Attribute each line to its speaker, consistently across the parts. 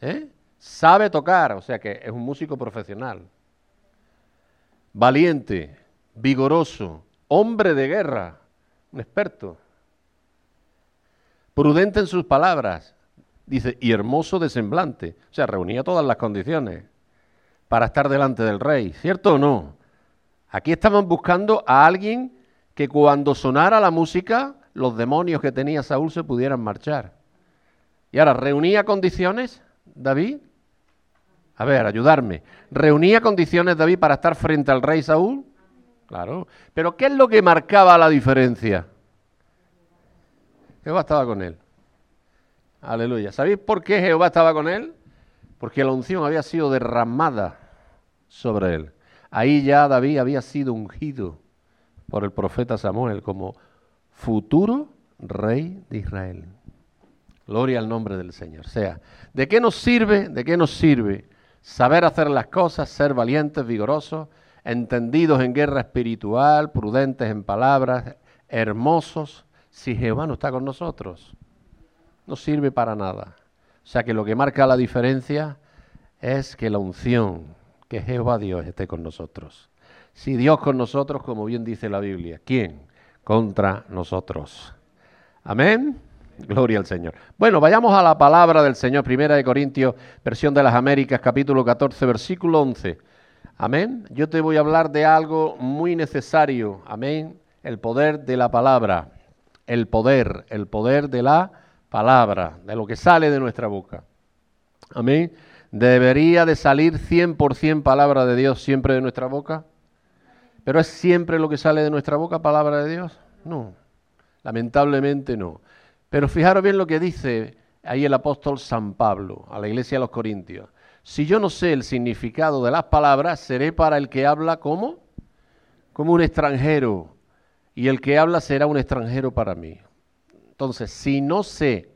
Speaker 1: ¿eh? Sabe tocar, o sea que es un músico profesional. Valiente, vigoroso, hombre de guerra, un experto. Prudente en sus palabras, dice, y hermoso de semblante. O sea, reunía todas las condiciones para estar delante del rey, ¿cierto o no? Aquí estaban buscando a alguien que cuando sonara la música, los demonios que tenía Saúl se pudieran marchar. Y ahora, ¿reunía condiciones David? A ver, ayudarme. ¿Reunía condiciones David para estar frente al rey Saúl? Claro. Pero ¿qué es lo que marcaba la diferencia? Jehová estaba con él. Aleluya. ¿Sabéis por qué Jehová estaba con él? Porque la unción había sido derramada sobre él. Ahí ya David había sido ungido por el profeta Samuel como futuro rey de Israel. Gloria al nombre del Señor. O sea, ¿de qué nos sirve? ¿De qué nos sirve saber hacer las cosas, ser valientes, vigorosos, entendidos en guerra espiritual, prudentes en palabras, hermosos, si Jehová no está con nosotros? No sirve para nada. O sea que lo que marca la diferencia es que la unción, que Jehová Dios esté con nosotros. Si Dios con nosotros, como bien dice la Biblia, ¿quién? Contra nosotros. Amén. Gloria al Señor. Bueno, vayamos a la palabra del Señor, Primera de Corintios, versión de las Américas, capítulo 14, versículo 11. Amén. Yo te voy a hablar de algo muy necesario. Amén. El poder de la palabra. El poder, el poder de la palabra, de lo que sale de nuestra boca. Amén. ¿Debería de salir 100% palabra de Dios siempre de nuestra boca? ¿Pero es siempre lo que sale de nuestra boca palabra de Dios? No, lamentablemente no. Pero fijaros bien lo que dice ahí el apóstol San Pablo a la iglesia de los Corintios. Si yo no sé el significado de las palabras, seré para el que habla como, como un extranjero, y el que habla será un extranjero para mí. Entonces, si no sé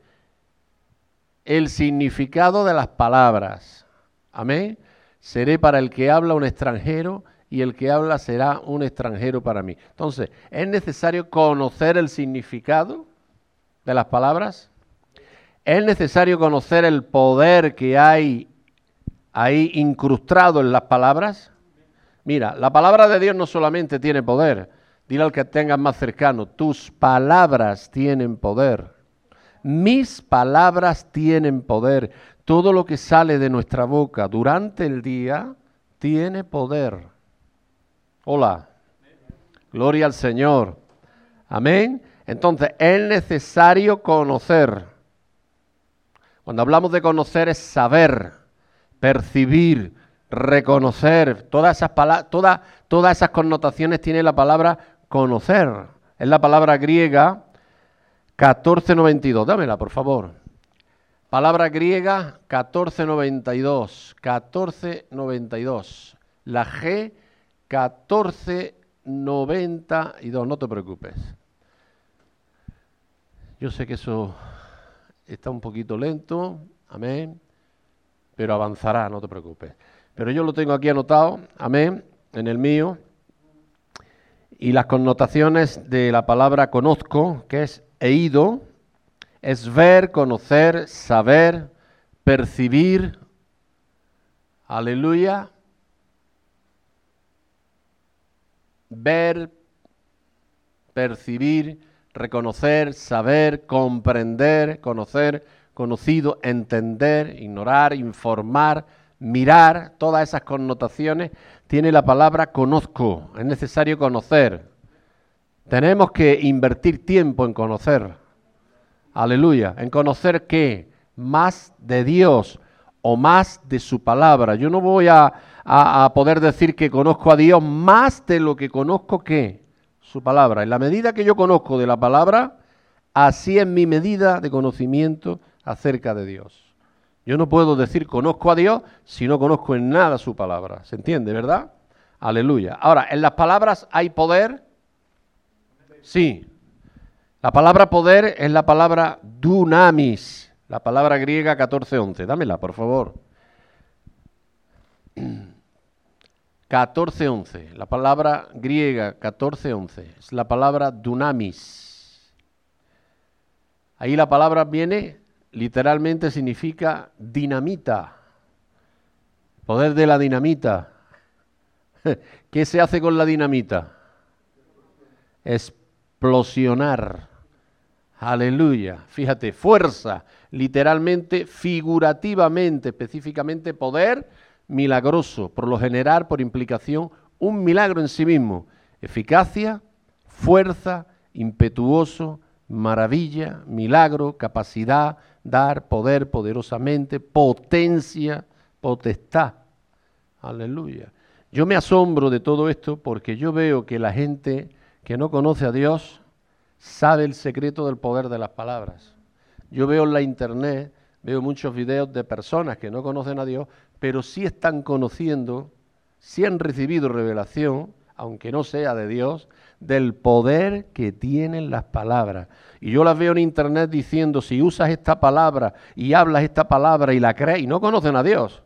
Speaker 1: el significado de las palabras, amén, seré para el que habla un extranjero y el que habla será un extranjero para mí. Entonces, es necesario conocer el significado de las palabras? ¿Es necesario conocer el poder que hay ahí incrustado en las palabras? Mira, la palabra de Dios no solamente tiene poder, dile al que tengas más cercano, tus palabras tienen poder. Mis palabras tienen poder. Todo lo que sale de nuestra boca durante el día tiene poder. Hola. Gloria al Señor. Amén. Entonces, es necesario conocer. Cuando hablamos de conocer es saber, percibir, reconocer. Todas esas, todas, todas esas connotaciones tiene la palabra conocer. Es la palabra griega 1492. Dámela, por favor. Palabra griega 1492. 1492. La G 1492. No te preocupes. Yo sé que eso está un poquito lento, amén, pero avanzará, no te preocupes. Pero yo lo tengo aquí anotado, amén, en el mío. Y las connotaciones de la palabra conozco, que es he es ver, conocer, saber, percibir. Aleluya. Ver, percibir reconocer, saber, comprender, conocer, conocido, entender, ignorar, informar, mirar, todas esas connotaciones, tiene la palabra conozco, es necesario conocer. Tenemos que invertir tiempo en conocer. Aleluya, en conocer qué? Más de Dios o más de su palabra. Yo no voy a, a poder decir que conozco a Dios más de lo que conozco qué? Su palabra. En la medida que yo conozco de la palabra, así es mi medida de conocimiento acerca de Dios. Yo no puedo decir conozco a Dios si no conozco en nada su palabra. ¿Se entiende, verdad? Aleluya. Ahora, ¿en las palabras hay poder? Sí. La palabra poder es la palabra dunamis, la palabra griega 1411. Dámela, por favor. 14.11, la palabra griega 14.11, es la palabra dunamis. Ahí la palabra viene literalmente significa dinamita, poder de la dinamita. ¿Qué se hace con la dinamita? Explosionar. Aleluya. Fíjate, fuerza, literalmente, figurativamente, específicamente poder milagroso, por lo general, por implicación, un milagro en sí mismo. Eficacia, fuerza, impetuoso, maravilla, milagro, capacidad, dar, poder poderosamente, potencia, potestad. Aleluya. Yo me asombro de todo esto porque yo veo que la gente que no conoce a Dios sabe el secreto del poder de las palabras. Yo veo en la internet, veo muchos videos de personas que no conocen a Dios, pero sí están conociendo, sí han recibido revelación, aunque no sea de Dios, del poder que tienen las palabras. Y yo las veo en internet diciendo, si usas esta palabra y hablas esta palabra y la crees y no conocen a Dios,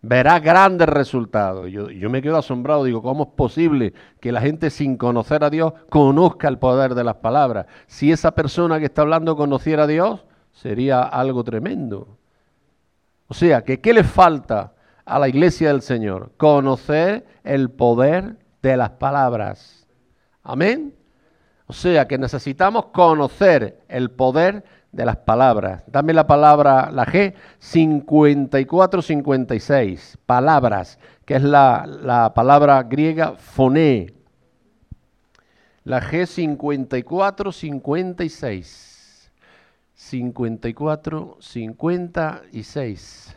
Speaker 1: verás grandes resultados. Yo, yo me quedo asombrado, digo, ¿cómo es posible que la gente sin conocer a Dios conozca el poder de las palabras? Si esa persona que está hablando conociera a Dios, sería algo tremendo. O sea, que ¿qué le falta a la iglesia del Señor? Conocer el poder de las palabras. Amén. O sea, que necesitamos conocer el poder de las palabras. Dame la palabra, la G, 54-56, palabras, que es la, la palabra griega foné. La G 54-56. 54, 56.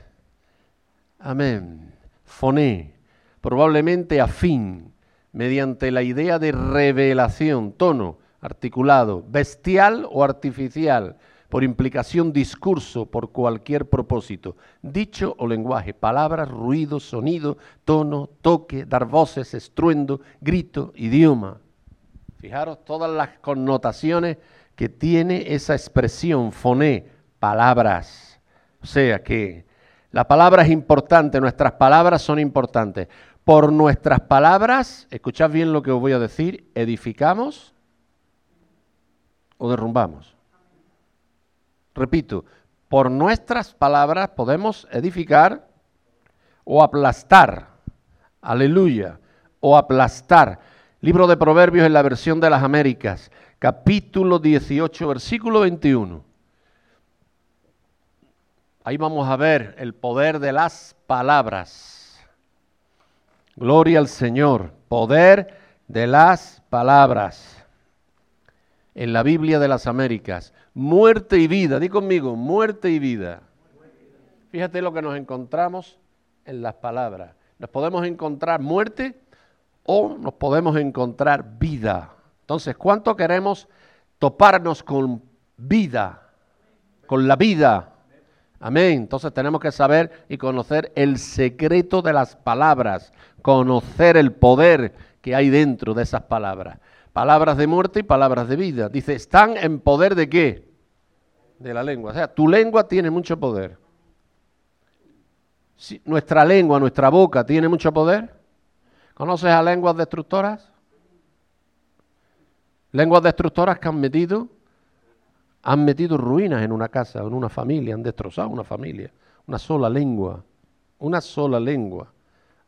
Speaker 1: Amén. Foné, probablemente afín, mediante la idea de revelación, tono, articulado, bestial o artificial, por implicación discurso, por cualquier propósito, dicho o lenguaje, palabras, ruido, sonido, tono, toque, dar voces, estruendo, grito, idioma. Fijaros todas las connotaciones que tiene esa expresión, foné, palabras. O sea que la palabra es importante, nuestras palabras son importantes. Por nuestras palabras, escuchad bien lo que os voy a decir, edificamos o derrumbamos. Repito, por nuestras palabras podemos edificar o aplastar. Aleluya. O aplastar. Libro de Proverbios en la versión de las Américas, capítulo 18, versículo 21. Ahí vamos a ver el poder de las palabras. Gloria al Señor. Poder de las palabras. En la Biblia de las Américas muerte y vida. Di conmigo, muerte y vida. Fíjate lo que nos encontramos en las palabras. Nos podemos encontrar muerte o nos podemos encontrar vida. Entonces, ¿cuánto queremos toparnos con vida? Con la vida. Amén. Entonces tenemos que saber y conocer el secreto de las palabras, conocer el poder que hay dentro de esas palabras. Palabras de muerte y palabras de vida. Dice, ¿están en poder de qué? De la lengua. O sea, tu lengua tiene mucho poder. nuestra lengua, nuestra boca tiene mucho poder. ¿Conoces a lenguas destructoras? Lenguas destructoras que han metido, han metido ruinas en una casa, en una familia, han destrozado una familia. Una sola lengua, una sola lengua.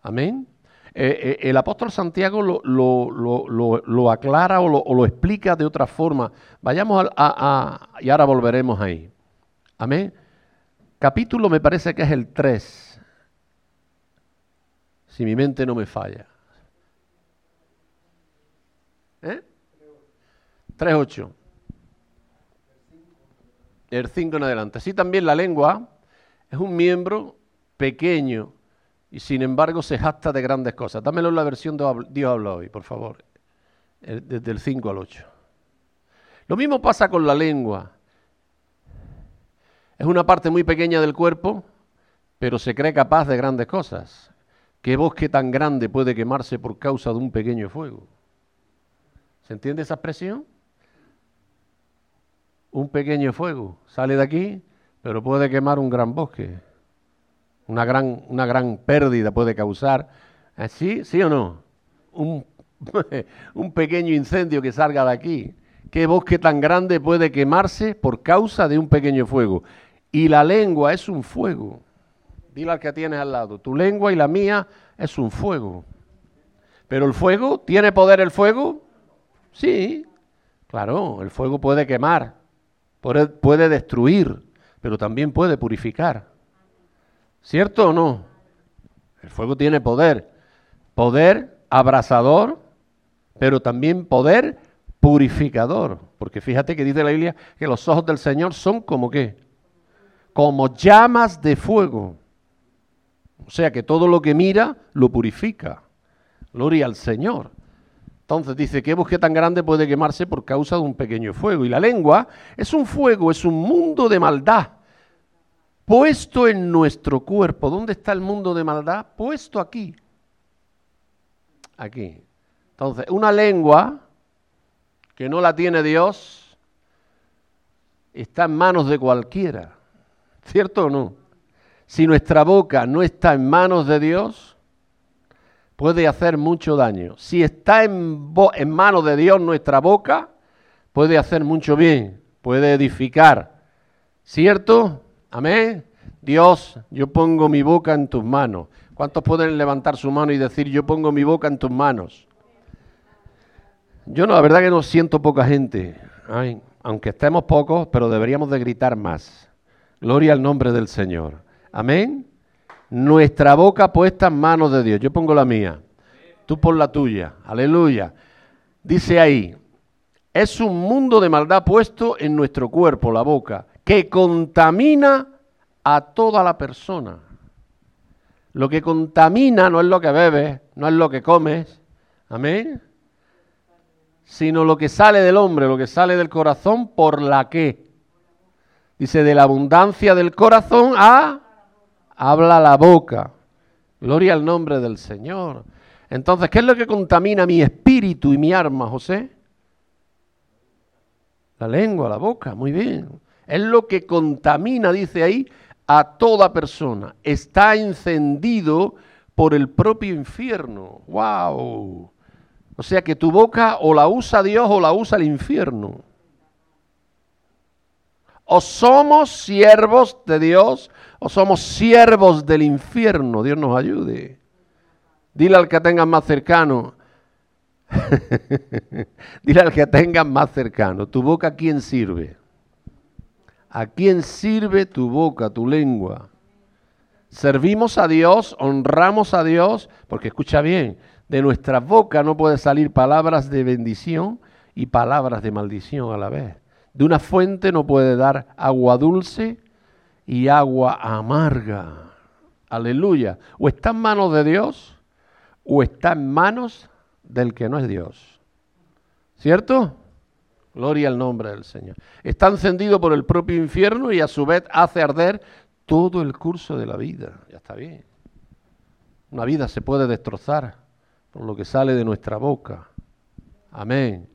Speaker 1: Amén. Eh, eh, el apóstol Santiago lo, aclara o, lo, explica de otra forma. Vayamos a, y ahora volveremos ahí. Amén. Capítulo me parece que es el 3. Si mi mente no me falla. ¿Eh? 3.8. El 5 en adelante. Así también la lengua es un miembro pequeño y sin embargo se jacta de grandes cosas. Dámelo en la versión de Dios habla hoy, por favor, desde el 5 al 8. Lo mismo pasa con la lengua. Es una parte muy pequeña del cuerpo, pero se cree capaz de grandes cosas. ¿Qué bosque tan grande puede quemarse por causa de un pequeño fuego? ¿Se entiende esa expresión? Un pequeño fuego sale de aquí, pero puede quemar un gran bosque una gran, una gran pérdida puede causar. ¿Sí? ¿Sí o no? Un, un pequeño incendio que salga de aquí. ¿Qué bosque tan grande puede quemarse por causa de un pequeño fuego? Y la lengua es un fuego. Dile al que tienes al lado, tu lengua y la mía es un fuego. Pero el fuego, ¿tiene poder el fuego? Sí, claro, el fuego puede quemar, puede, destruir, pero también puede purificar. ¿Cierto o no? El fuego tiene poder. Poder abrasador, pero también poder purificador. Porque fíjate que dice la Biblia que los ojos del Señor son como qué? Como llamas de fuego. O sea que todo lo que mira lo purifica. Gloria al Señor. Entonces dice, ¿qué bosque tan grande puede quemarse por causa de un pequeño fuego? Y la lengua es un fuego, es un mundo de maldad puesto en nuestro cuerpo. ¿Dónde está el mundo de maldad? Puesto aquí. Aquí. Entonces, una lengua que no la tiene Dios está en manos de cualquiera. ¿Cierto o no? Si nuestra boca no está en manos de Dios, puede hacer mucho daño. Si está en, en manos de Dios nuestra boca, puede hacer mucho bien, puede edificar. ¿Cierto? Amén. Dios, yo pongo mi boca en tus manos. ¿Cuántos pueden levantar su mano y decir, yo pongo mi boca en tus manos? Yo no, la verdad que no siento poca gente. aunque estemos pocos, pero deberíamos de gritar más. Gloria al nombre del Señor. Amén nuestra boca puesta en manos de Dios. Yo pongo la mía, tú pon la tuya. Aleluya. Dice ahí, es un mundo de maldad puesto en nuestro cuerpo, la boca, que contamina a toda la persona. Lo que contamina no es lo que bebes, no es lo que comes, amén, sino lo que sale del hombre, lo que sale del corazón, por la que. Dice, de la abundancia del corazón a habla la boca. Gloria al nombre del Señor. Entonces, ¿qué es lo que contamina mi espíritu y mi alma, José? La lengua, la boca, muy bien. Es lo que contamina, dice ahí, a toda persona. Está encendido por el propio infierno. ¡Wow! O sea que tu boca o la usa Dios o la usa el infierno. O somos siervos de Dios somos siervos del infierno. Dios nos ayude. Dile al que tengas más cercano. Dile al que tengas más cercano. ¿Tu boca a quién sirve? ¿A quién sirve tu boca, tu lengua? Servimos a Dios, honramos a Dios, porque escucha bien, de nuestra boca no puede salir palabras de bendición y palabras de maldición a la vez. De una fuente no puede dar agua dulce y agua amarga. Aleluya. O está en manos de Dios o está en manos del que no es Dios. ¿Cierto? Gloria al nombre del Señor. Está encendido por el propio infierno y a su vez hace arder todo el curso de la vida. Ya está bien. Una vida se puede destrozar por lo que sale de nuestra boca. Amén.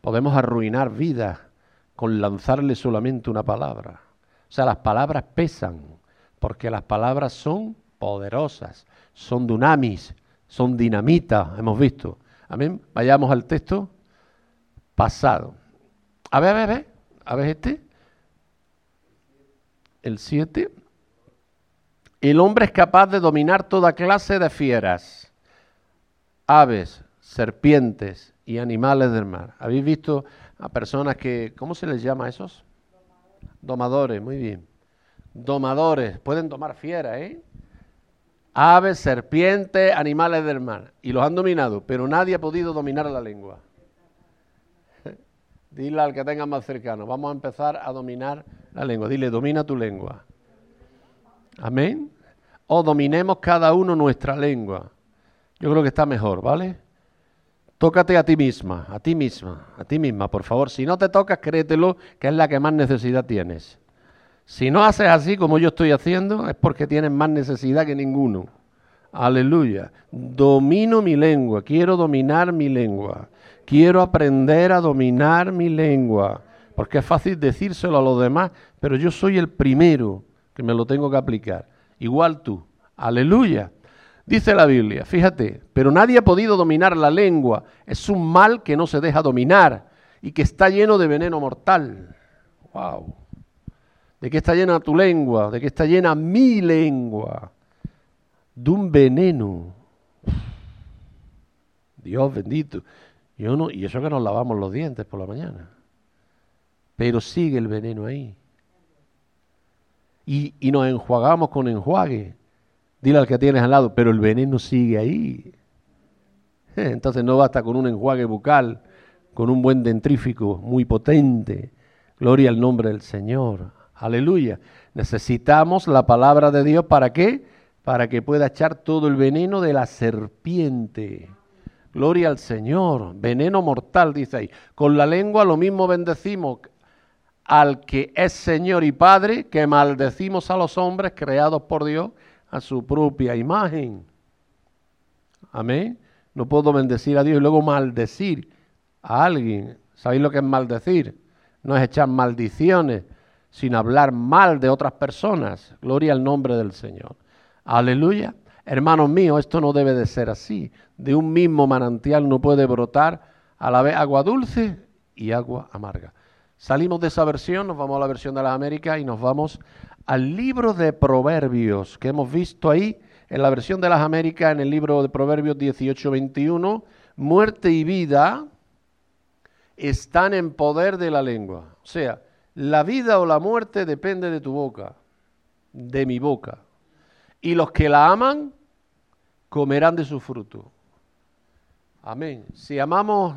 Speaker 1: Podemos arruinar vidas con lanzarle solamente una palabra. O sea, las palabras pesan, porque las palabras son poderosas, son dunamis, son dinamita, hemos visto. Amén. Vayamos al texto pasado. A ver, a ver, a ver, a ver este. El 7. El hombre es capaz de dominar toda clase de fieras, aves, serpientes y animales del mar. ¿Habéis visto a personas que, ¿cómo se les llama a esos? Domadores, muy bien. Domadores, pueden tomar fieras, ¿eh? Aves, serpientes, animales del mar. Y los han dominado, pero nadie ha podido dominar la lengua. Dile al que tenga más cercano, vamos a empezar a dominar la lengua. Dile, domina tu lengua. Amén. O dominemos cada uno nuestra lengua. Yo creo que está mejor, ¿vale? Tócate a ti misma, a ti misma, a ti misma, por favor. Si no te tocas, créetelo, que es la que más necesidad tienes. Si no haces así como yo estoy haciendo, es porque tienes más necesidad que ninguno. Aleluya. Domino mi lengua, quiero dominar mi lengua. Quiero aprender a dominar mi lengua. Porque es fácil decírselo a los demás, pero yo soy el primero que me lo tengo que aplicar. Igual tú. Aleluya. Dice la Biblia, fíjate, pero nadie ha podido dominar la lengua. Es un mal que no se deja dominar y que está lleno de veneno mortal. ¡Wow! ¿De qué está llena tu lengua? ¿De qué está llena mi lengua? De un veneno. Dios bendito. Yo no, y eso que nos lavamos los dientes por la mañana. Pero sigue el veneno ahí. Y, y nos enjuagamos con enjuague. Dile al que tienes al lado, pero el veneno sigue ahí. Entonces no basta con un enjuague bucal, con un buen dentrífico muy potente. Gloria al nombre del Señor. Aleluya. Necesitamos la palabra de Dios para qué? Para que pueda echar todo el veneno de la serpiente. Gloria al Señor. Veneno mortal, dice ahí. Con la lengua lo mismo bendecimos al que es Señor y Padre, que maldecimos a los hombres creados por Dios a su propia imagen. Amén. No puedo bendecir a Dios y luego maldecir a alguien. ¿Sabéis lo que es maldecir? No es echar maldiciones, sino hablar mal de otras personas. Gloria al nombre del Señor. Aleluya. Hermanos míos, esto no debe de ser así. De un mismo manantial no puede brotar a la vez agua dulce y agua amarga. Salimos de esa versión, nos vamos a la versión de las Américas y nos vamos al libro de Proverbios que hemos visto ahí en la versión de las Américas, en el libro de Proverbios 18-21. Muerte y vida están en poder de la lengua. O sea, la vida o la muerte depende de tu boca, de mi boca. Y los que la aman comerán de su fruto. Amén. Si amamos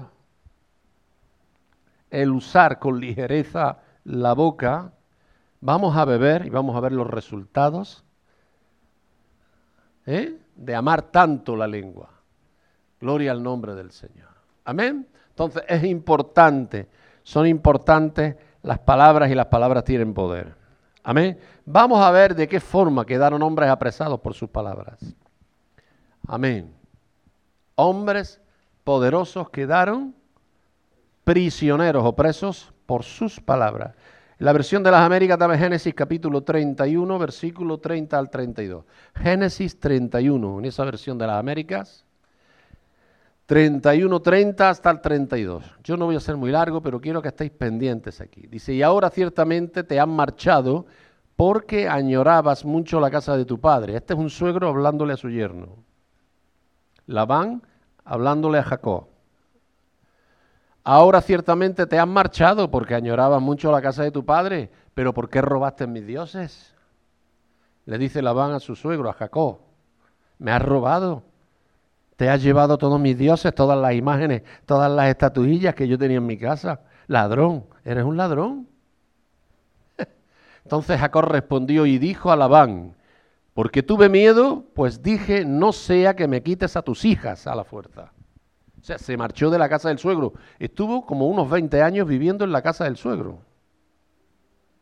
Speaker 1: el usar con ligereza la boca, vamos a beber y vamos a ver los resultados ¿eh? de amar tanto la lengua. Gloria al nombre del Señor. Amén. Entonces es importante, son importantes las palabras y las palabras tienen poder. Amén. Vamos a ver de qué forma quedaron hombres apresados por sus palabras. Amén. Hombres poderosos quedaron prisioneros o presos por sus palabras. La versión de las Américas dame Génesis capítulo 31, versículo 30 al 32. Génesis 31, en esa versión de las Américas. 31, 30 hasta el 32. Yo no voy a ser muy largo, pero quiero que estéis pendientes aquí. Dice, y ahora ciertamente te han marchado porque añorabas mucho la casa de tu padre. Este es un suegro hablándole a su yerno. Labán hablándole a Jacob. Ahora ciertamente te has marchado porque añorabas mucho la casa de tu padre, pero ¿por qué robaste mis dioses? Le dice Labán a su suegro, a Jacob, me has robado, te has llevado todos mis dioses, todas las imágenes, todas las estatuillas que yo tenía en mi casa. Ladrón, eres un ladrón. Entonces Jacob respondió y dijo a Labán, porque tuve miedo, pues dije, no sea que me quites a tus hijas a la fuerza. O sea, se marchó de la casa del suegro. Estuvo como unos 20 años viviendo en la casa del suegro.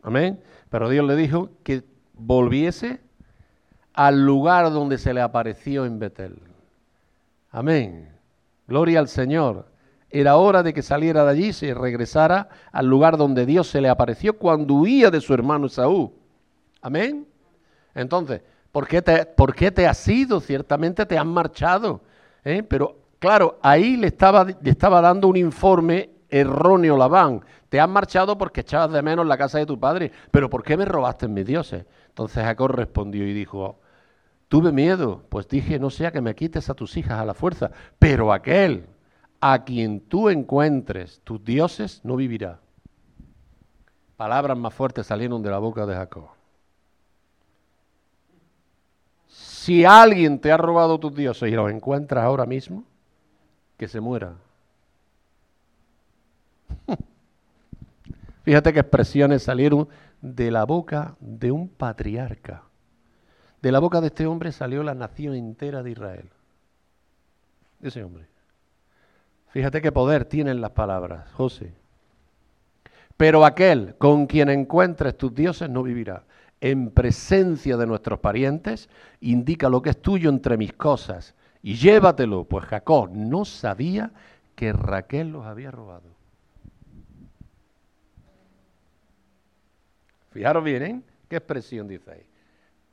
Speaker 1: Amén. Pero Dios le dijo que volviese al lugar donde se le apareció en Betel. Amén. Gloria al Señor. Era hora de que saliera de allí y se regresara al lugar donde Dios se le apareció cuando huía de su hermano Esaú. Amén. Entonces, ¿por qué te, por qué te has ido? Ciertamente te han marchado. ¿eh? Pero Claro, ahí le estaba, le estaba dando un informe erróneo Labán. Te has marchado porque echabas de menos la casa de tu padre, pero ¿por qué me robaste mis dioses? Entonces Jacob respondió y dijo, tuve miedo, pues dije, no sea que me quites a tus hijas a la fuerza, pero aquel a quien tú encuentres tus dioses no vivirá. Palabras más fuertes salieron de la boca de Jacob. Si alguien te ha robado tus dioses y los encuentras ahora mismo, que se muera. Fíjate qué expresiones salieron de la boca de un patriarca. De la boca de este hombre salió la nación entera de Israel. Ese hombre. Fíjate qué poder tienen las palabras, José. Pero aquel con quien encuentres tus dioses no vivirá. En presencia de nuestros parientes, indica lo que es tuyo entre mis cosas y llévatelo, pues Jacob no sabía que Raquel los había robado. Fijaros bien, ¿eh? ¿Qué expresión dice ahí?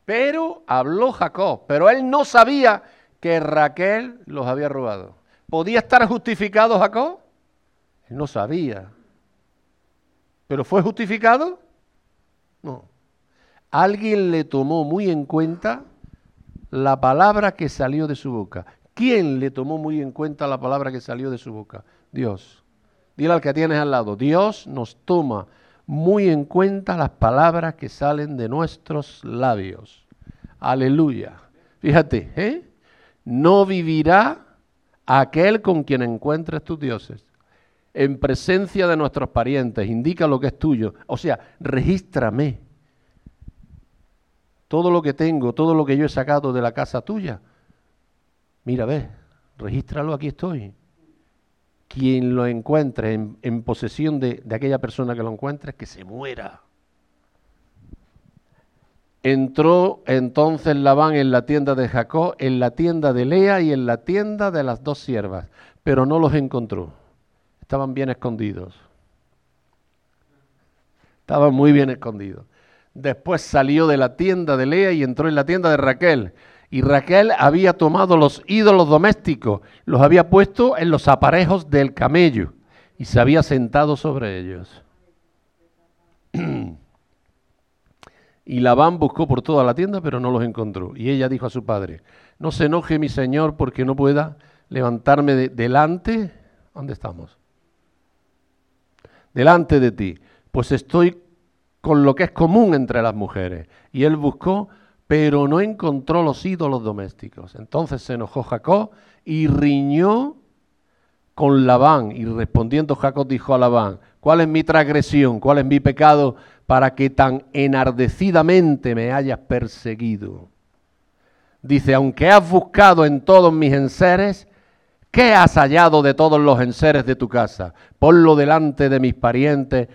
Speaker 1: Pero habló Jacob, pero él no sabía que Raquel los había robado. ¿Podía estar justificado Jacob? Él no sabía. ¿Pero fue justificado? No. Alguien le tomó muy en cuenta la palabra que salió de su boca. ¿Quién le tomó muy en cuenta la palabra que salió de su boca? Dios. Dile al que tienes al lado, Dios nos toma muy en cuenta las palabras que salen de nuestros labios. Aleluya. Fíjate, ¿eh? No vivirá aquel con quien encuentres tus dioses. En presencia de nuestros parientes, indica lo que es tuyo. O sea, regístrame. Todo lo que tengo, todo lo que yo he sacado de la casa tuya. Mira, ve, regístralo, aquí estoy. Quien lo encuentre en, posesión de, de aquella persona que lo encuentre, que se muera. Entró entonces Labán en la tienda de Jacob, en la tienda de Lea y en la tienda de las dos siervas, pero no los encontró. Estaban bien escondidos. Estaban muy bien escondidos. Después salió de la tienda de Lea y entró en la tienda de Raquel. Y Raquel había tomado los ídolos domésticos, los había puesto en los aparejos del camello y se había sentado sobre ellos. Y Labán buscó por toda la tienda, pero no los encontró. Y ella dijo a su padre, no se enoje mi señor porque no pueda levantarme delante. ¿Dónde estamos? Delante de ti. Pues estoy con lo que es común entre las mujeres. Y él buscó, pero no encontró los ídolos domésticos. Entonces se enojó Jacob y riñó con Labán. Y respondiendo Jacob dijo a Labán, ¿cuál es mi transgresión? ¿Cuál es mi pecado? para que tan enardecidamente me hayas perseguido. Dice, aunque has buscado en todos mis enseres, ¿qué has hallado de todos los enseres de tu casa? Ponlo delante de mis parientes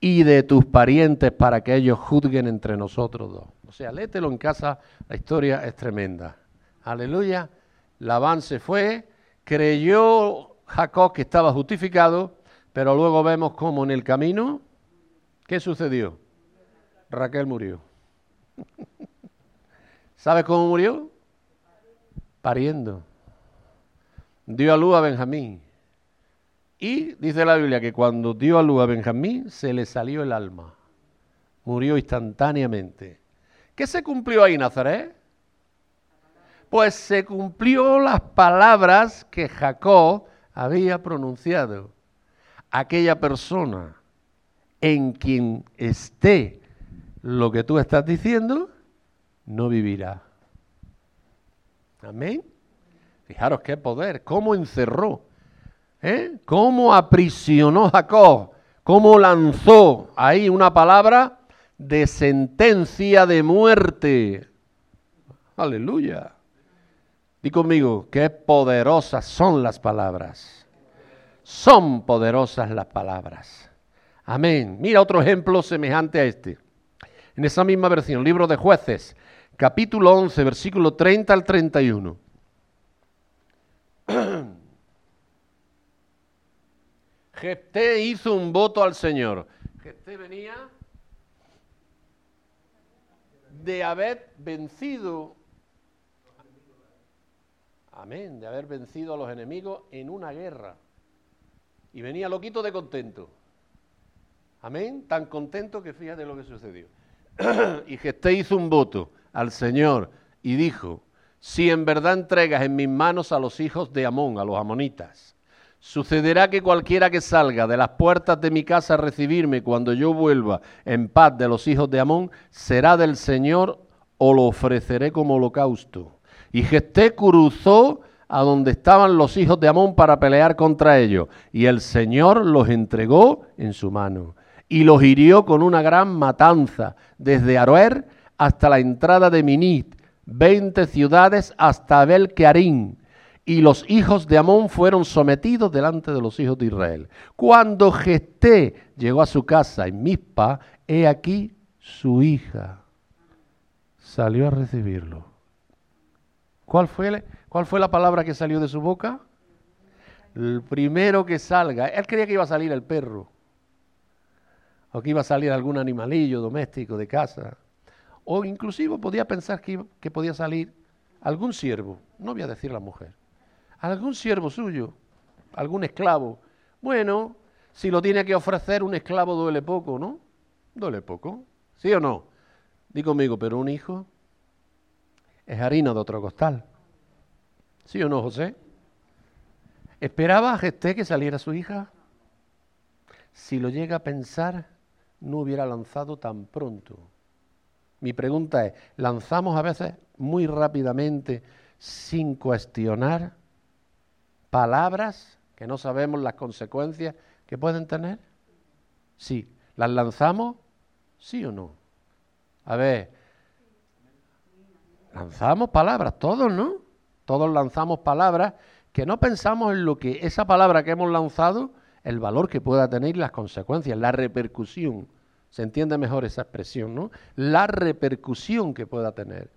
Speaker 1: y de tus parientes para que ellos juzguen entre nosotros dos. O sea, léetelo en casa, la historia es tremenda. Aleluya. Labán se fue, creyó Jacob que estaba justificado, pero luego vemos cómo en el camino ¿Qué sucedió? Raquel murió. ¿Sabe cómo murió? Pariendo. Dio a luz a Benjamín. Y dice la Biblia que cuando dio a luz a Benjamín se le salió el alma. Murió instantáneamente. ¿Qué se cumplió ahí, Nazaret? Pues se cumplió las palabras que Jacob había pronunciado. Aquella persona en quien esté lo que tú estás diciendo, no vivirá. Amén. Fijaros qué poder, cómo encerró, ¿eh? cómo aprisionó Jacob, cómo lanzó ahí una palabra de sentencia de muerte. Aleluya. Di conmigo, qué poderosas son las palabras. Son poderosas las palabras. Amén. Mira otro ejemplo semejante a este. En esa misma versión, libro de jueces, capítulo 11, versículo 30 al 31. Jefté hizo un voto al Señor. Jefté venía de haber vencido, amén, de haber vencido a los enemigos en una guerra. Y venía loquito de contento. Amén. Tan contento que fíjate lo que sucedió. y Gesté hizo un voto al Señor y dijo, si en verdad entregas en mis manos a los hijos de Amón, a los amonitas, sucederá que cualquiera que salga de las puertas de mi casa a recibirme cuando yo vuelva en paz de los hijos de Amón, será del Señor o lo ofreceré como holocausto. Y Gesté cruzó a donde estaban los hijos de Amón para pelear contra ellos, y el Señor los entregó en su mano y los hirió con una gran matanza, desde Aroer hasta la entrada de Minit, veinte ciudades hasta Abel y los hijos de Amón fueron sometidos delante de los hijos de Israel. Cuando Gesté llegó a su casa en Mizpa, he aquí su hija salió a recibirlo. ¿Cuál fue, ¿Cuál fue la palabra que salió de su boca? El primero que salga. Él creía que iba a salir el perro o que iba a salir algún animalillo doméstico de casa, o inclusive podía pensar que, que podía salir algún siervo, no voy a decir la mujer, algún siervo suyo, algún esclavo. Bueno, Si lo tiene que ofrecer un esclavo duele poco, ¿no? Duele poco. ¿Sí o no? Di conmigo, pero un hijo es harina de otro costal. ¿Sí o no, José? ¿Esperaba a Gesté que saliera su hija? Si lo llega a pensar, no hubiera lanzado tan pronto. Mi pregunta es, ¿lanzamos a veces muy rápidamente sin cuestionar palabras que no sabemos las consecuencias que pueden tener? Sí. ¿Las lanzamos? ¿Sí o no? A ver, lanzamos palabras, todos, ¿no? Todos lanzamos palabras que no pensamos en lo que esa palabra que hemos lanzado, el valor que pueda tener las consecuencias, la repercusión. Se entiende mejor esa expresión, ¿no? La repercusión que pueda tener.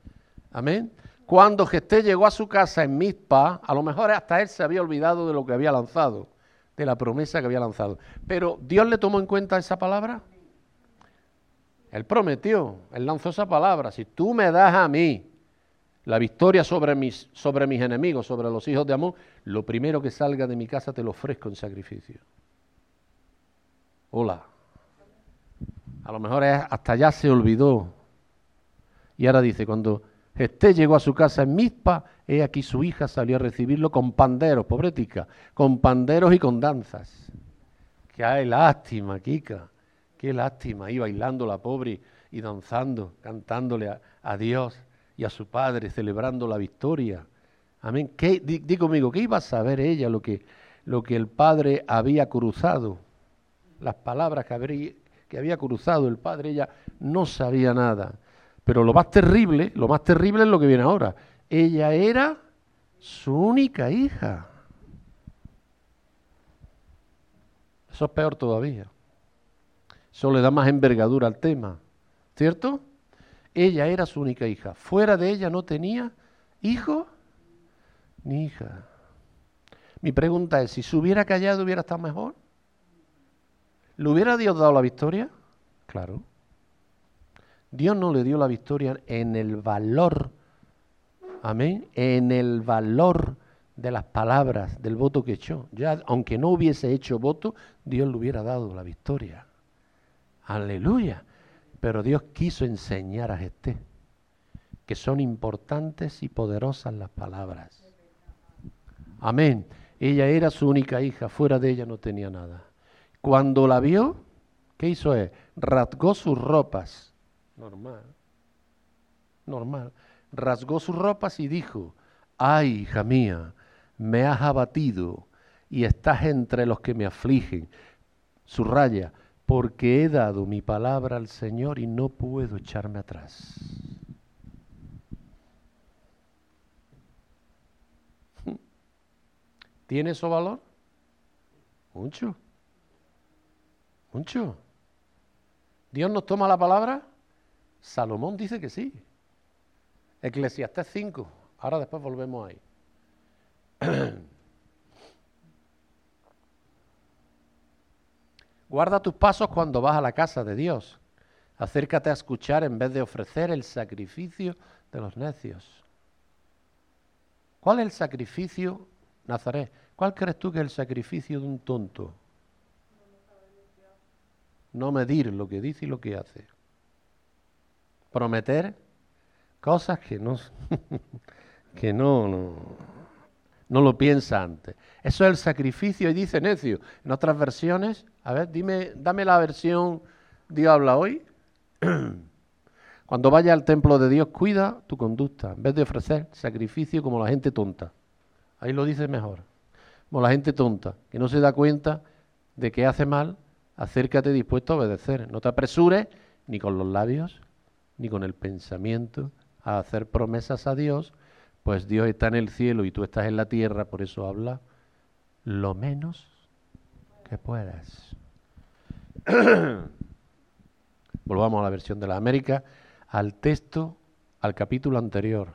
Speaker 1: Amén. Cuando Gesté llegó a su casa en Mizpa, a lo mejor hasta él se había olvidado de lo que había lanzado, de la promesa que había lanzado. Pero Dios le tomó en cuenta esa palabra. Él prometió, él lanzó esa palabra. Si tú me das a mí la victoria sobre mis, sobre mis enemigos, sobre los hijos de Amón, lo primero que salga de mi casa te lo ofrezco en sacrificio. Hola. A lo mejor hasta ya se olvidó. Y ahora dice, cuando Esté llegó a su casa en Mizpa, he aquí su hija salió a recibirlo con panderos, pobretica, con panderos y con danzas. Qué lástima, Kika, qué lástima, y bailando la pobre y danzando, cantándole a, Dios y a su padre, celebrando la victoria. Amén. ¿Qué, ¿qué iba a saber ella lo que, lo que el padre había cruzado? Las palabras que había cruzado el padre, ella no sabía nada. Pero lo más terrible, lo más terrible es lo que viene ahora. Ella era su única hija. Eso es peor todavía. Eso le da más envergadura al tema. ¿Cierto? Ella era su única hija. Fuera de ella no tenía hijo ni hija. Mi pregunta es, si se hubiera callado hubiera estado mejor. ¿Le hubiera Dios dado la victoria? Claro. Dios no le dio la victoria en el valor, amén, en el valor de las palabras, del voto que echó. Ya, aunque no hubiese hecho voto, Dios le hubiera dado la victoria. Aleluya. Pero Dios quiso enseñar a Gesté que son importantes y poderosas las palabras. Amén. Ella era su única hija, fuera de ella no tenía nada. Cuando la vio, ¿qué hizo él? Rasgó sus ropas normal, normal, rasgó sus ropas y dijo, ay, hija mía, me has abatido y estás entre los que me afligen. Subraya, porque he dado mi palabra al Señor y no puedo echarme atrás. ¿Tiene eso valor? Mucho. Mucho. ¿Dios nos toma la palabra? Salomón dice que sí. Eclesiastés 5. Ahora después volvemos ahí. Guarda tus pasos cuando vas a la casa de Dios. Acércate a escuchar en vez de ofrecer el sacrificio de los necios. ¿Cuál es el sacrificio, Nazaret? ¿Cuál crees tú que es el sacrificio de un tonto? No medir lo que dice y lo que hace prometer cosas que no, que no, no, lo piensa antes. Eso es el sacrificio y dice necio. En otras versiones, a ver, dime, dame la versión Dios habla hoy. Cuando vayas al templo de Dios, cuida tu conducta, en vez de ofrecer sacrificio como la gente tonta. Ahí lo dice mejor. Como la gente tonta, que no se da cuenta de que hace mal, acércate dispuesto a obedecer. No te apresures ni con los labios, ni con el pensamiento a hacer promesas a Dios, pues Dios está en el cielo y tú estás en la tierra, por eso habla lo menos que puedas. Volvamos a la versión de la América, al texto, al capítulo anterior.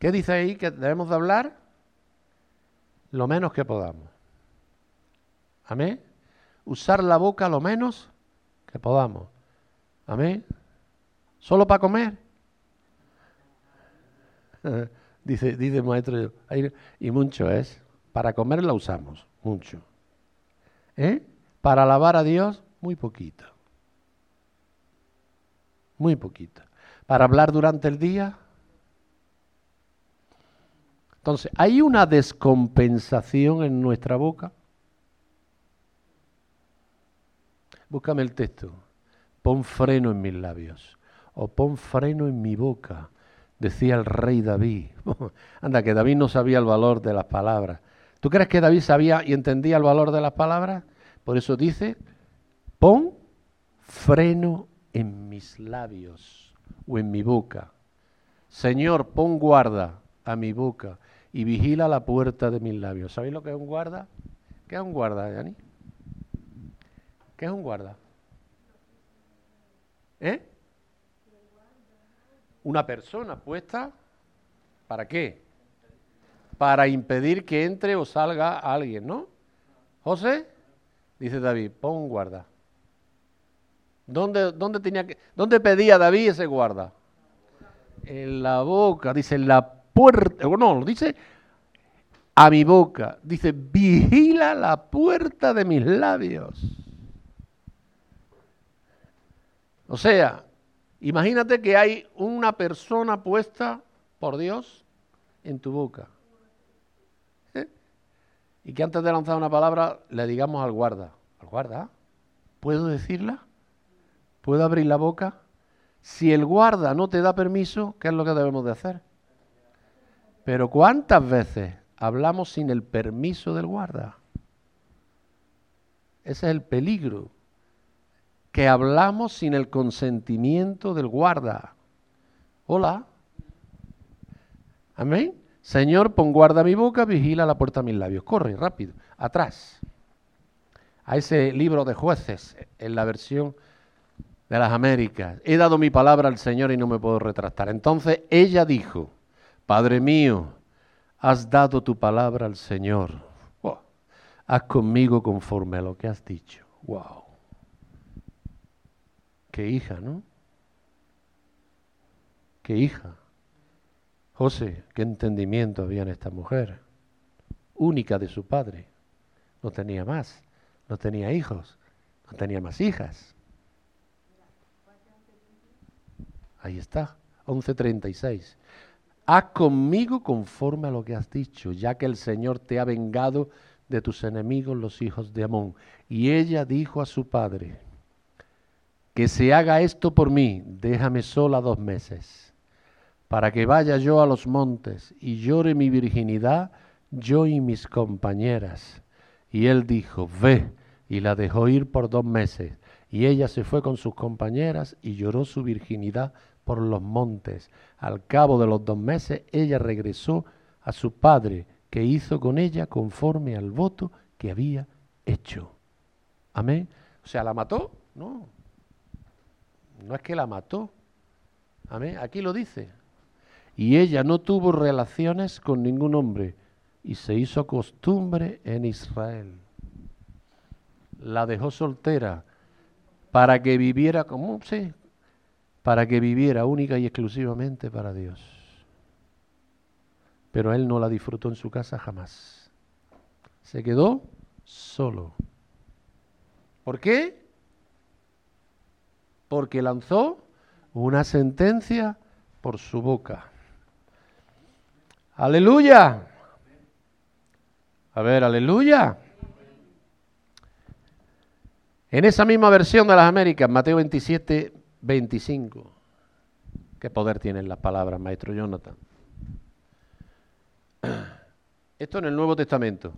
Speaker 1: ¿Qué dice ahí que debemos de hablar? Lo menos que podamos. Amén. Usar la boca lo menos que podamos. Amén. ¿Solo para comer? dice, dice el maestro, y mucho es, para comer la usamos, mucho. ¿eh? para alabar a Dios, muy poquito. Muy poquito. Para hablar durante el día. Entonces, hay una descompensación en nuestra boca. Búscame el texto. Pon freno en mis labios. O pon freno en mi boca decía el rey David. Anda, que David no sabía el valor de las palabras. ¿Tú crees que David sabía y entendía el valor de las palabras? Por eso dice, pon freno en mis labios o en mi boca. Señor, pon guarda a mi boca y vigila la puerta de mis labios. ¿Sabéis lo que es un guarda? ¿Qué es un guarda, Yani? ¿Qué es un guarda? ¿Eh? Una persona puesta, ¿para qué? Para impedir que entre o salga alguien, ¿no? José, dice David, pon guarda. ¿Dónde, dónde, tenía que, ¿Dónde pedía David ese guarda? En la boca, dice en la puerta, no, dice a mi boca, dice, vigila la puerta de mis labios. O sea, Imagínate que hay una persona puesta por Dios en tu boca. ¿Eh? Y que antes de lanzar una palabra le digamos al guarda, al guarda, ¿puedo decirla? ¿Puedo abrir la boca? Si el guarda no te da permiso, ¿qué es lo que debemos de hacer? Pero ¿cuántas veces hablamos sin el permiso del guarda? Ese es el peligro que hablamos sin el consentimiento del guarda. Hola. Amén. Señor, pon guarda mi boca, vigila la puerta de mis labios. Corre, rápido, atrás. A ese libro de jueces, en la versión de las Américas. He dado mi palabra al Señor y no me puedo retractar. Entonces ella dijo, Padre mío, has dado tu palabra al Señor. Haz conmigo conforme a lo que has dicho. Wow. Qué hija, ¿no? Qué hija. José, qué entendimiento había en esta mujer, única de su padre. No tenía más, no tenía hijos, no tenía más hijas. Ahí está, 11.36. Haz conmigo conforme a lo que has dicho, ya que el Señor te ha vengado de tus enemigos los hijos de Amón. Y ella dijo a su padre, que se haga esto por mí, déjame sola dos meses, para que vaya yo a los montes y llore mi virginidad, yo y mis compañeras. Y él dijo, ve, y la dejó ir por dos meses. Y ella se fue con sus compañeras y lloró su virginidad por los montes. Al cabo de los dos meses, ella regresó a su padre, que hizo con ella conforme al voto que había hecho. Amén. O sea, ¿la mató? No, no es que la mató. Amén. Aquí lo dice. Y ella no tuvo relaciones con ningún hombre y se hizo costumbre en Israel. La dejó soltera para que viviera como, sí, para que viviera única y exclusivamente para Dios. Pero él no la disfrutó en su casa jamás. Se quedó solo. ¿Por qué? Porque lanzó una sentencia por su boca. Aleluya. A ver, aleluya. En esa misma versión de las Américas, Mateo 27, 25. ¿Qué poder tienen las palabras, maestro Jonathan? Esto en el Nuevo Testamento.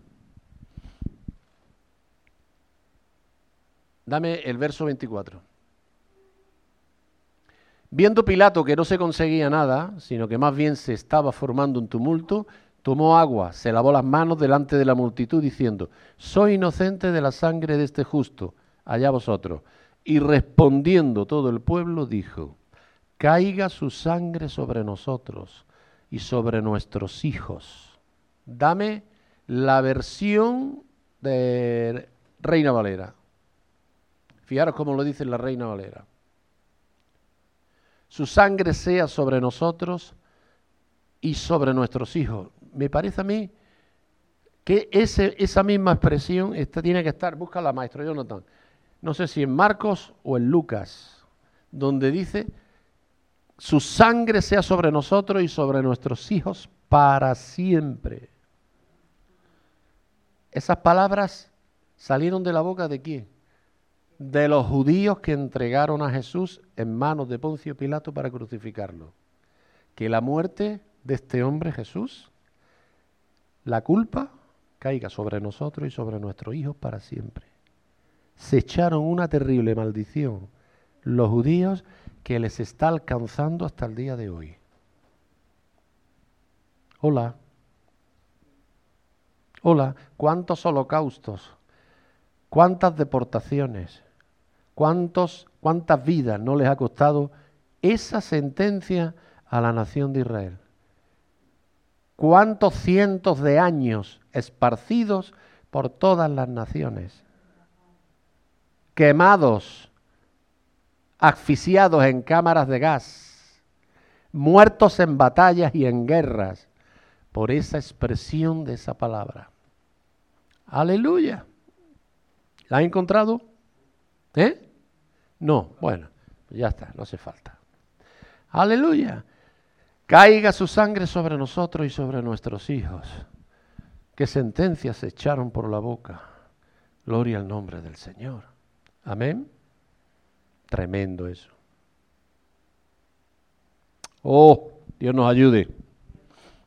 Speaker 1: Dame el verso 24. Viendo Pilato que no se conseguía nada, sino que más bien se estaba formando un tumulto, tomó agua, se lavó las manos delante de la multitud, diciendo, Soy inocente de la sangre de este justo, allá vosotros. Y respondiendo todo el pueblo, dijo, Caiga su sangre sobre nosotros y sobre nuestros hijos. Dame la versión de Reina Valera. Fijaros cómo lo dice la Reina Valera su sangre sea sobre nosotros y sobre nuestros hijos. Me parece a mí que esa misma expresión esta tiene que estar, busca la maestro Jonathan, no sé si en Marcos o en Lucas, donde dice, su sangre sea sobre nosotros y sobre nuestros hijos para siempre. Esas palabras salieron de la boca de quién? De los judíos que entregaron a Jesús en manos de Poncio Pilato para crucificarlo. Que la muerte de este hombre Jesús, la culpa caiga sobre nosotros y sobre nuestros hijos para siempre. Se echaron una terrible maldición los judíos que les está alcanzando hasta el día de hoy. Hola. Hola, ¿cuántos holocaustos? ¿Cuántas deportaciones? ¿Cuántos, ¿Cuántas vidas no les ha costado esa sentencia a la nación de Israel? ¿Cuántos cientos de años esparcidos por todas las naciones? Quemados, asfixiados en cámaras de gas, muertos en batallas y en guerras por esa expresión de esa palabra. Aleluya. ¿La ha encontrado? ¿Eh? No, bueno, ya está, no hace falta. Aleluya. Caiga su sangre sobre nosotros y sobre nuestros hijos. Qué sentencias se echaron por la boca. Gloria al nombre del Señor. Amén. Tremendo eso. Oh, Dios nos ayude.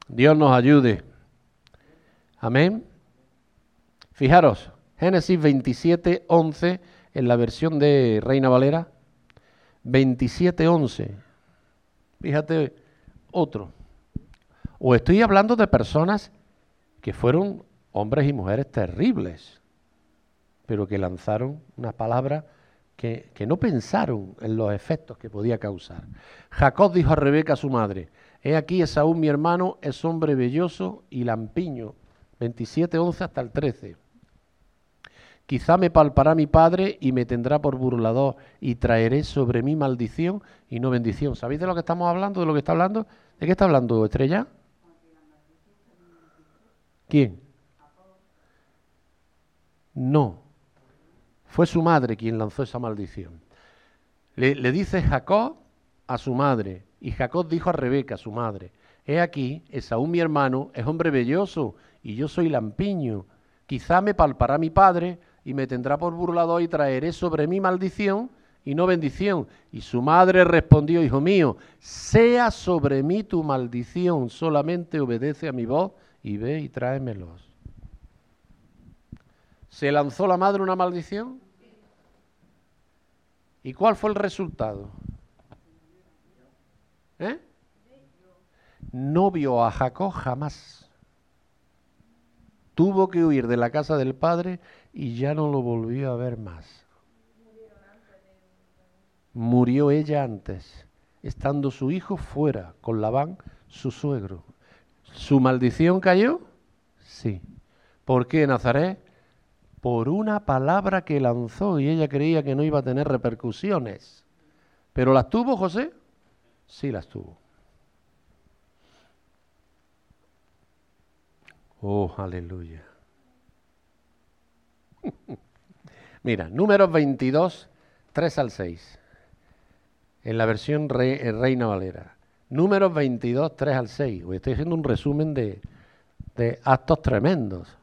Speaker 1: Dios nos ayude. Amén. Fijaros, Génesis 27, 11, en la versión de Reina Valera. 27, 11. Fíjate otro. O estoy hablando de personas que fueron hombres y mujeres terribles, pero que lanzaron una palabra que, que, no pensaron en los efectos que podía causar. Jacob dijo a Rebeca, su madre, he aquí Esaú mi hermano es hombre belloso y lampiño, 27, 11 hasta el 13. Quizá me palpará mi padre y me tendrá por burlador y traeré sobre mí maldición y no bendición. ¿Sabéis de lo que estamos hablando? ¿De lo que está hablando? ¿De qué está hablando Estrella? ¿Quién? No. Fue su madre quien lanzó esa maldición. Le, dice Jacob a su madre, y Jacob dijo a Rebeca, su madre, He aquí, Esaú mi hermano es hombre belloso, y yo soy lampiño. Quizá me palpará mi padre y me tendrá por burlador y traeré sobre mí maldición y no bendición. Y su madre respondió, hijo mío, sea sobre mí tu maldición, solamente obedece a mi voz y ve y tráemelos. ¿Se lanzó la madre una maldición? ¿Y cuál fue el resultado? ¿Eh? No vio a Jacob jamás. Tuvo que huir de la casa del padre y ya no lo volvió a ver más. Murió ella antes, estando su hijo fuera con Labán, su suegro. ¿Su maldición cayó? Sí. ¿Por qué Nazaret? Por una palabra que lanzó y ella creía que no iba a tener repercusiones. ¿Pero las tuvo José? Sí las tuvo. Oh, aleluya. Mira, números 22, 3 al 6. En la versión eh, Reina Valera. Números 22, 3 al 6. Hoy estoy haciendo un resumen de, actos tremendos.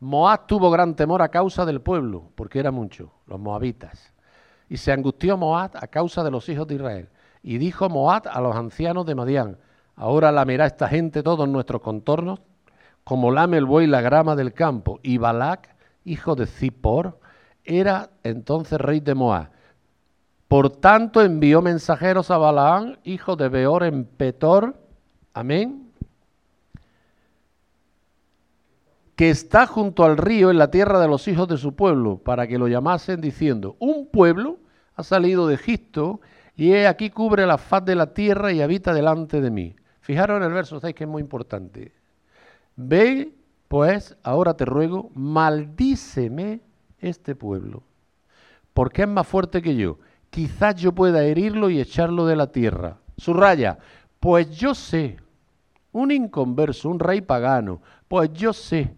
Speaker 1: Moab tuvo gran temor a causa del pueblo, porque era mucho, los moabitas. Y se angustió Moab a causa de los hijos de Israel. Y dijo Moab a los ancianos de Madián, ahora lamerá esta gente todos nuestros contornos, como lame el buey la grama del campo. Y Balac hijo de Zippor, era entonces rey de Moab. Por tanto envió mensajeros a Balaán, hijo de Beor en Petor, amén, que está junto al río en la tierra de los hijos de su pueblo, para que lo llamasen diciendo, un pueblo ha salido de Egipto y aquí cubre la faz de la tierra y habita delante de mí. Fijaros en el verso 6 que es muy importante. Ve pues ahora te ruego, maldíceme este pueblo, porque es más fuerte que yo. Quizás yo pueda herirlo y echarlo de la tierra. Subraya, pues yo sé, un inconverso, un rey pagano, pues yo sé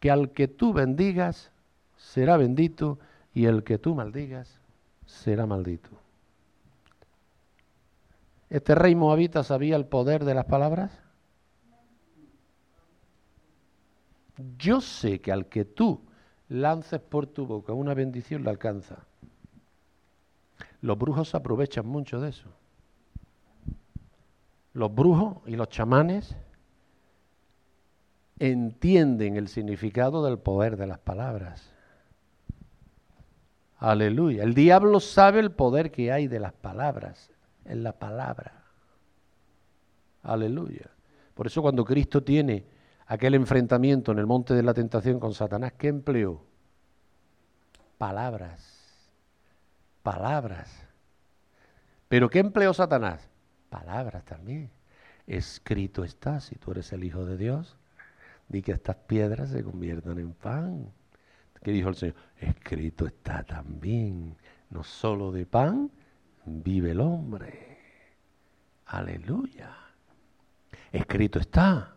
Speaker 1: que al que tú bendigas será bendito y el que tú maldigas será maldito. ¿Este rey moabita sabía el poder de las palabras? Yo sé que al que tú lances por tu boca una bendición le alcanza. Los brujos aprovechan mucho de eso. Los brujos y los chamanes entienden el significado del poder de las palabras. Aleluya. El diablo sabe el poder que hay de las palabras, en la palabra. Aleluya. Por eso cuando Cristo tiene aquel enfrentamiento en el monte de la tentación con Satanás, ¿qué empleó? Palabras. Palabras. ¿Pero qué empleó Satanás? Palabras también. Escrito está, si tú eres el Hijo de Dios, di que estas piedras se conviertan en pan. ¿Qué dijo el Señor? Escrito está también, no solo de pan vive el hombre. Aleluya. Escrito está.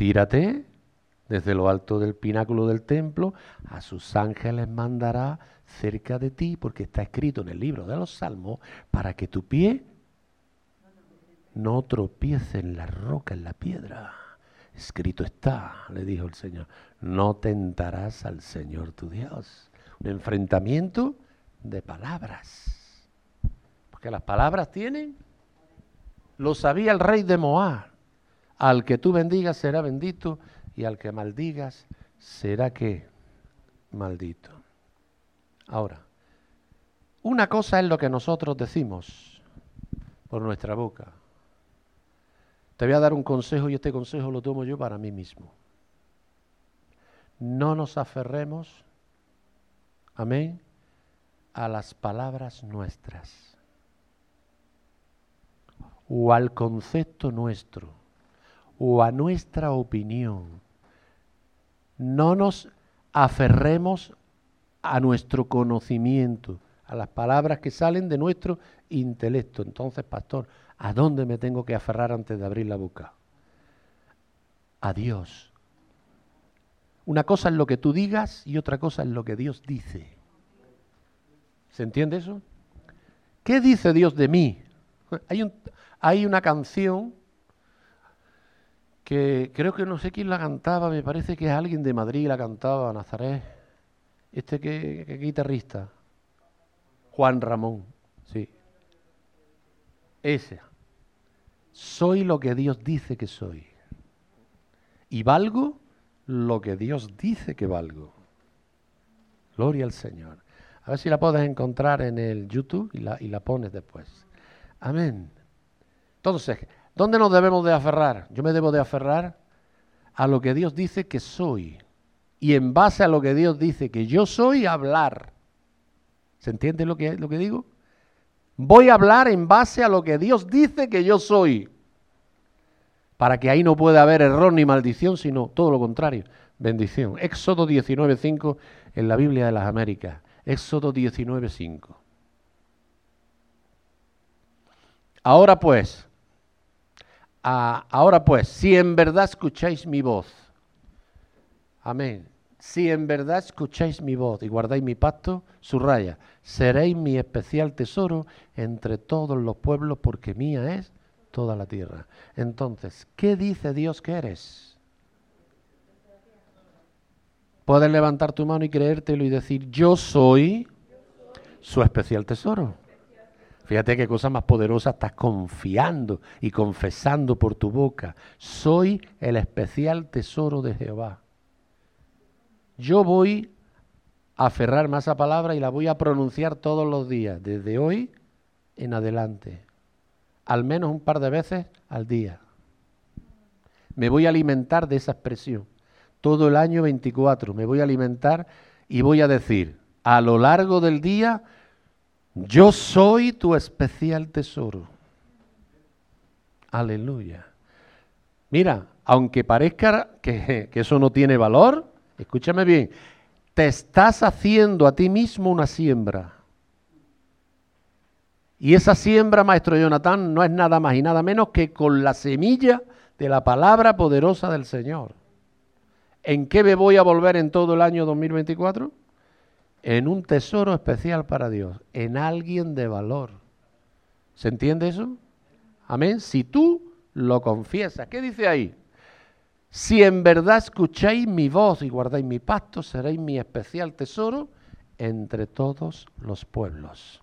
Speaker 1: Tírate desde lo alto del pináculo del templo, a sus ángeles mandará cerca de ti, porque está escrito en el libro de los Salmos, para que tu pie no tropiece en la roca, en la piedra. Escrito está, le dijo el Señor, no tentarás al Señor tu Dios. Un enfrentamiento de palabras. Porque las palabras tienen, lo sabía el rey de Moab. Al que tú bendigas será bendito y al que maldigas será que maldito. Ahora, una cosa es lo que nosotros decimos por nuestra boca. Te voy a dar un consejo y este consejo lo tomo yo para mí mismo. No nos aferremos, amén, a las palabras nuestras o al concepto nuestro o a nuestra opinión. No nos aferremos a nuestro conocimiento, a las palabras que salen de nuestro intelecto. Entonces, pastor, ¿A dónde me tengo que aferrar antes de abrir la boca? A Dios. Una cosa es lo que tú digas y otra cosa es lo que Dios dice. ¿Se entiende eso? ¿Qué dice Dios de mí? Hay, hay una canción que creo que no sé quién la cantaba, me parece que es alguien de Madrid la cantaba, Nazaret. Este que, que guitarrista, Juan Ramón, sí. Ese soy lo que Dios dice que soy. Y valgo lo que Dios dice que valgo. Gloria al Señor. A ver si la puedes encontrar en el YouTube y la, y la pones después. Amén. Entonces, ¿dónde nos debemos de aferrar? Yo me debo de aferrar a lo que Dios dice que soy. Y en base a lo que Dios dice que yo soy, hablar. ¿Se entiende lo que, lo que digo? Voy a hablar en base a lo que Dios dice que yo soy. Para que ahí no pueda haber error ni maldición, sino todo lo contrario, bendición. Éxodo 19.5 en la Biblia de las Américas. Éxodo 19.5. Ahora pues, ahora pues, si en verdad escucháis mi voz, amén, si en verdad escucháis mi voz y guardáis mi pacto, subraya, seréis mi especial tesoro entre todos los pueblos porque mía es toda la tierra. Entonces, ¿qué dice Dios que eres? Puedes levantar tu mano y creértelo y decir, yo soy su especial tesoro. Fíjate qué cosa más poderosa estás confiando y confesando por tu boca. Soy el especial tesoro de Jehová yo voy a aferrarme a esa palabra y la voy a pronunciar todos los días, desde hoy en adelante, al menos un par de veces al día. Me voy a alimentar de esa expresión. Todo el año 24 me voy a alimentar y voy a decir, a lo largo del día, yo soy tu especial tesoro. Aleluya. Mira, aunque parezca que, eso no tiene valor, escúchame bien, te estás haciendo a ti mismo una siembra. Y esa siembra, maestro Jonathan, no es nada más y nada menos que con la semilla de la palabra poderosa del Señor. ¿En qué me voy a volver en todo el año 2024? En un tesoro especial para Dios, en alguien de valor. ¿Se entiende eso? Amén. Si tú lo confiesas, ¿qué dice ahí? Si en verdad escucháis mi voz y guardáis mi pacto, seréis mi especial tesoro entre todos los pueblos.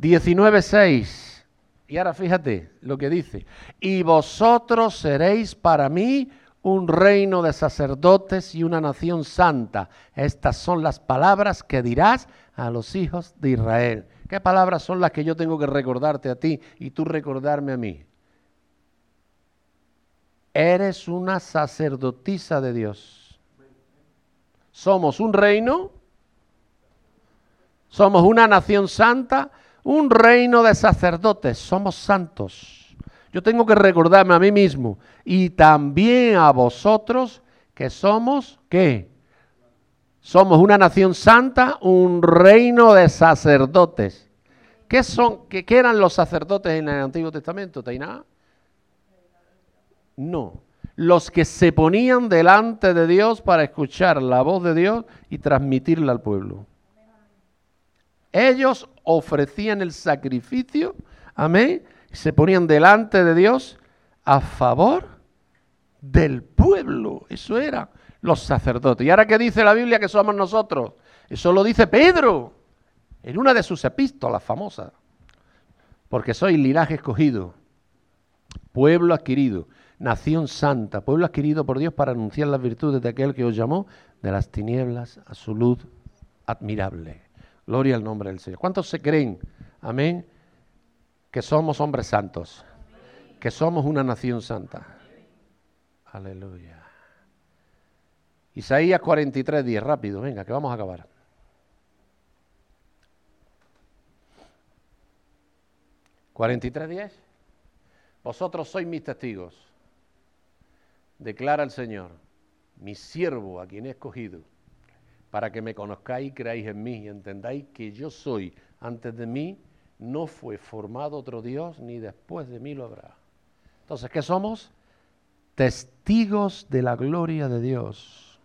Speaker 1: 19.6. Y ahora fíjate lo que dice. Y vosotros seréis para mí un reino de sacerdotes y una nación santa. Estas son las palabras que dirás a los hijos de Israel. ¿Qué palabras son las que yo tengo que recordarte a ti y tú recordarme a mí? Eres una sacerdotisa de Dios. Somos un reino, somos una nación santa, un reino de sacerdotes, somos santos. Yo tengo que recordarme a mí mismo y también a vosotros que somos, ¿qué? Somos una nación santa, un reino de sacerdotes. ¿Qué son? ¿Qué, eran los sacerdotes en el Antiguo Testamento, Tainá? No. Los que se ponían delante de Dios para escuchar la voz de Dios y transmitirla al pueblo. Ellos ofrecían el sacrificio, amén, se ponían delante de Dios a favor del pueblo. Eso era los sacerdotes. ¿Y ahora qué dice la Biblia que somos nosotros? Eso lo dice Pedro en una de sus epístolas famosas. Porque soy linaje escogido, pueblo adquirido, nación santa, pueblo adquirido por Dios para anunciar las virtudes de aquel que os llamó de las tinieblas a su luz admirable. Gloria al nombre del Señor. ¿Cuántos se creen? Amén. Que somos hombres santos. Que somos una nación santa. Aleluya. Isaías 43, 10. Rápido, venga, que vamos a acabar. ¿43, 10? Vosotros sois mis testigos. Declara el Señor, mi siervo a quien he escogido para que me conozcáis creáis en mí y entendáis que yo soy. Antes de mí no fue formado otro Dios, ni después de mí lo habrá. Entonces, ¿qué somos? Testigos de la gloria de Dios.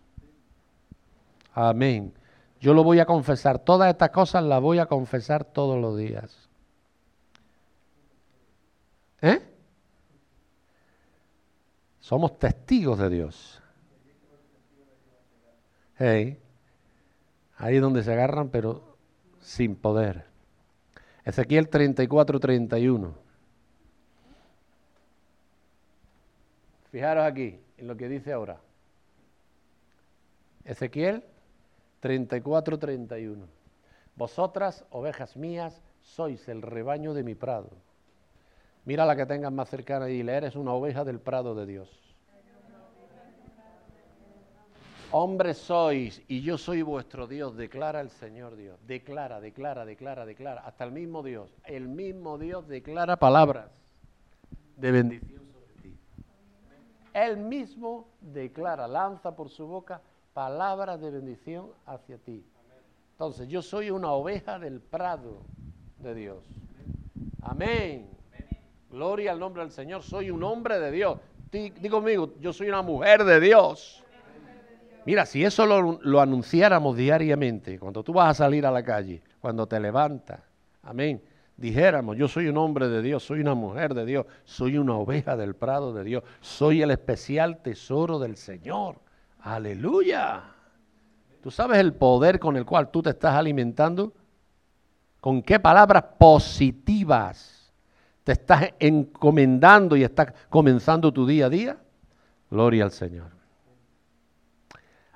Speaker 1: Amén. Yo lo voy a confesar. Todas estas cosas las voy a confesar todos los días. ¿Eh? Somos testigos de Dios. Hey. Ahí es donde se agarran, pero sin poder. Ezequiel 34, 31. Fijaros aquí en lo que dice ahora. Ezequiel 34, 31. Vosotras, ovejas mías, sois el rebaño de mi prado. Mira la que tengas más cercana y dile, eres una oveja del prado de Dios. Hombres sois y yo soy vuestro Dios, declara el Señor Dios. Declara, declara, declara, declara. Hasta el mismo Dios. El mismo Dios declara palabras de bendición sobre ti. Él mismo declara, lanza por su boca palabras de bendición hacia ti. Entonces, yo soy una oveja del prado de Dios. Amén. Gloria al nombre del Señor. Soy un hombre de Dios. Digo conmigo, yo soy una mujer de Dios. Mira, si eso lo, anunciáramos diariamente, cuando tú vas a salir a la calle, cuando te levantas, amén, dijéramos, yo soy un hombre de Dios, soy una mujer de Dios, soy una oveja del prado de Dios, soy el especial tesoro del Señor. Aleluya. ¿Tú sabes el poder con el cual tú te estás alimentando? ¿Con qué palabras positivas te estás encomendando y estás comenzando tu día a día? Gloria al Señor.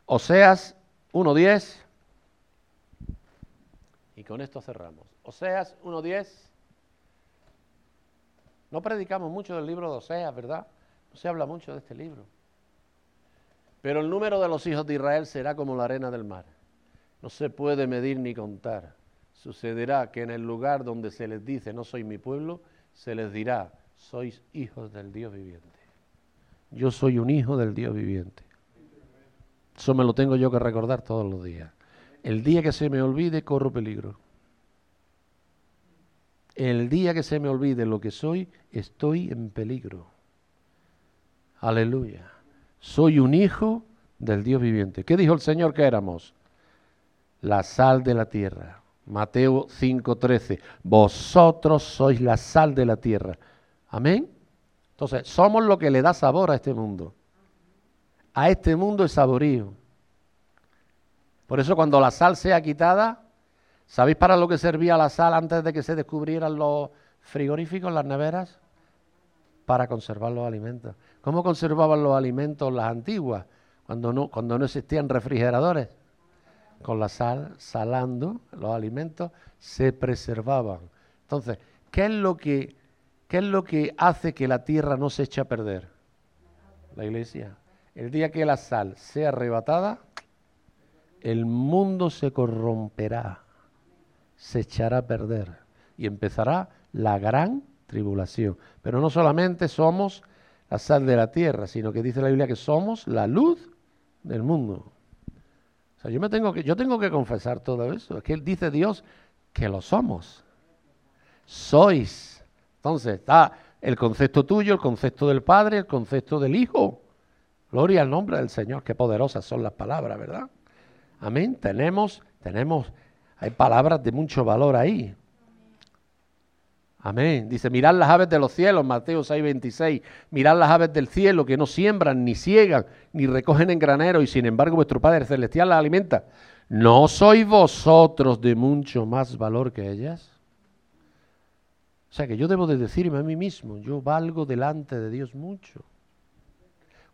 Speaker 1: Oseas 1.10. Y con esto cerramos. Oseas 1.10. No predicamos mucho del libro de Oseas, ¿verdad? No se habla mucho de este libro. Pero el número de los hijos de Israel será como la arena del mar. No se puede medir ni contar. Sucederá que en el lugar donde se les dice no soy mi pueblo, se les dirá sois hijos del Dios viviente. Yo soy un hijo del Dios viviente. Eso me lo tengo yo que recordar todos los días. El día que se me olvide, corro peligro. el día que se me olvide lo que soy, estoy en peligro. Aleluya. Soy un hijo del Dios viviente. ¿Qué dijo el Señor que éramos? La sal de la tierra. Mateo 5:13. Vosotros sois la sal de la tierra. Amén. Entonces, somos lo que le da sabor a este mundo. A este mundo es saborío. Por eso cuando la sal sea quitada, ¿sabéis para lo que servía la sal antes de que se descubrieran los frigoríficos, las neveras? Para conservar los alimentos. ¿Cómo conservaban los alimentos las antiguas? Cuando no, cuando no existían refrigeradores. Con la sal, salando los alimentos, se preservaban. Entonces, ¿qué es lo que, qué es lo que hace que la tierra no se eche a perder? La iglesia. El día que la sal sea arrebatada, el mundo se corromperá, se echará a perder y empezará la gran tribulación. Pero no solamente somos la sal de la tierra, sino que dice la Biblia que somos la luz del mundo. O sea, yo me tengo que yo tengo que confesar todo eso, es que dice Dios que lo somos. Sois. Entonces, está el concepto tuyo, el concepto del Padre, el concepto del Hijo. Gloria al nombre del Señor, qué poderosas son las palabras, ¿verdad? Amén. Tenemos, tenemos, hay palabras de mucho valor ahí. Amén. Dice, mirad las aves de los cielos, Mateo 6, 26. Mirad las aves del cielo que no siembran, ni ciegan, ni recogen en granero, y sin embargo vuestro Padre Celestial las alimenta. ¿No sois vosotros de mucho más valor que ellas? O sea que yo debo de decirme a mí mismo, yo valgo delante de Dios mucho.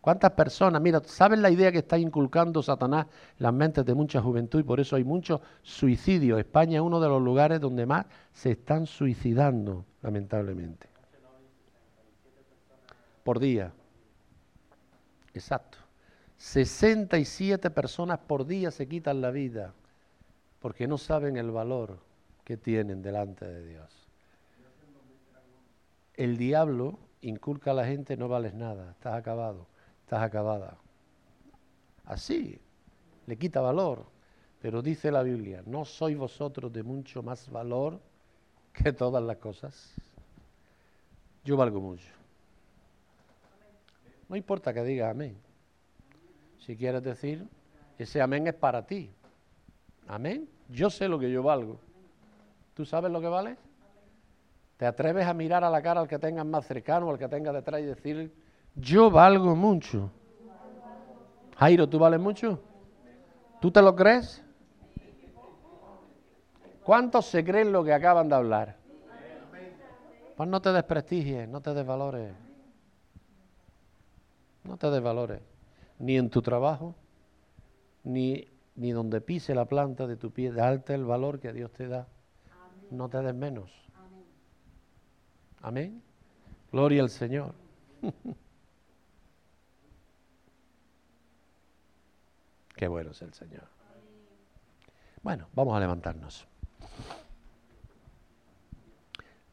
Speaker 1: ¿Cuántas personas? Mira, ¿sabes la idea que está inculcando Satanás en las mentes de mucha juventud y por eso hay muchos suicidios? España es uno de los lugares donde más se están suicidando, lamentablemente. Por día. Exacto. 67 personas por día se quitan la vida porque no saben el valor que tienen delante de Dios. El diablo inculca a la gente no vales nada, estás acabado estás acabada. Así, le quita valor. Pero dice la Biblia, ¿no sois vosotros de mucho más valor que todas las cosas? Yo valgo mucho. No importa que diga amén. Si quieres decir, ese amén es para ti. Amén. Yo sé lo que yo valgo. ¿Tú sabes lo que vale? ¿Te atreves a mirar a la cara al que tengas más cercano, al que tengas detrás y decir, yo valgo mucho. Jairo, ¿tú vales mucho? ¿Tú te lo crees? ¿Cuántos se creen lo que acaban de hablar? Pues no te desprestigies, no te desvalores. No te desvalores. Ni en tu trabajo, ni, ni donde pise la planta de tu pie. Darte el valor que Dios te da. No te des menos. Amén. Gloria al Señor. Qué bueno es el Señor. Bueno, vamos a levantarnos.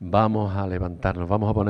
Speaker 1: Vamos a levantarnos, vamos a poner